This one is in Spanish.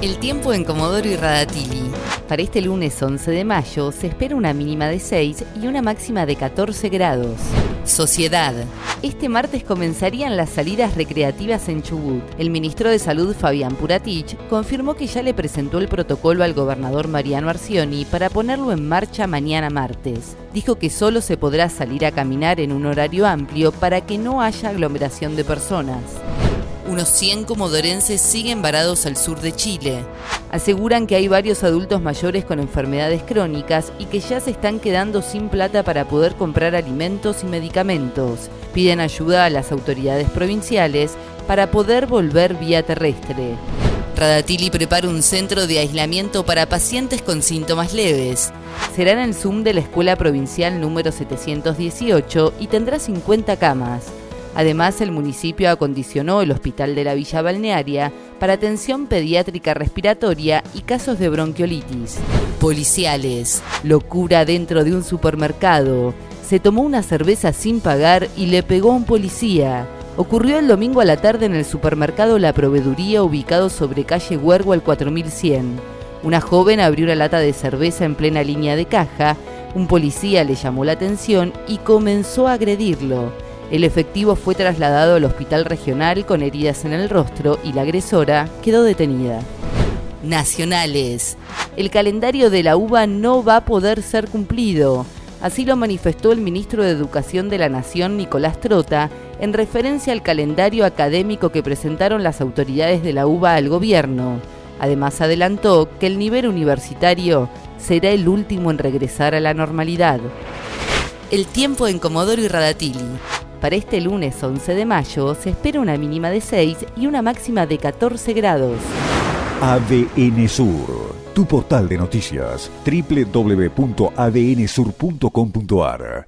El tiempo en Comodoro y Radatili. Para este lunes 11 de mayo se espera una mínima de 6 y una máxima de 14 grados. Sociedad. Este martes comenzarían las salidas recreativas en Chubut. El ministro de Salud, Fabián Puratich, confirmó que ya le presentó el protocolo al gobernador Mariano Arcioni para ponerlo en marcha mañana martes. Dijo que solo se podrá salir a caminar en un horario amplio para que no haya aglomeración de personas. Unos 100 comodorenses siguen varados al sur de Chile. Aseguran que hay varios adultos mayores con enfermedades crónicas y que ya se están quedando sin plata para poder comprar alimentos y medicamentos. Piden ayuda a las autoridades provinciales para poder volver vía terrestre. Radatili prepara un centro de aislamiento para pacientes con síntomas leves. Será en el Zoom de la Escuela Provincial número 718 y tendrá 50 camas. Además, el municipio acondicionó el Hospital de la Villa Balnearia para atención pediátrica respiratoria y casos de bronquiolitis. Policiales. Locura dentro de un supermercado. Se tomó una cerveza sin pagar y le pegó a un policía. Ocurrió el domingo a la tarde en el supermercado La Proveeduría ubicado sobre calle Huergo al 4100. Una joven abrió una lata de cerveza en plena línea de caja, un policía le llamó la atención y comenzó a agredirlo. El efectivo fue trasladado al hospital regional con heridas en el rostro y la agresora quedó detenida. Nacionales. El calendario de la UBA no va a poder ser cumplido. Así lo manifestó el ministro de Educación de la Nación, Nicolás Trota, en referencia al calendario académico que presentaron las autoridades de la UBA al gobierno. Además adelantó que el nivel universitario será el último en regresar a la normalidad. El tiempo en Comodoro y Radatili. Para este lunes 11 de mayo se espera una mínima de 6 y una máxima de 14 grados. ADN Sur, tu portal de noticias, www.adnsur.com.ar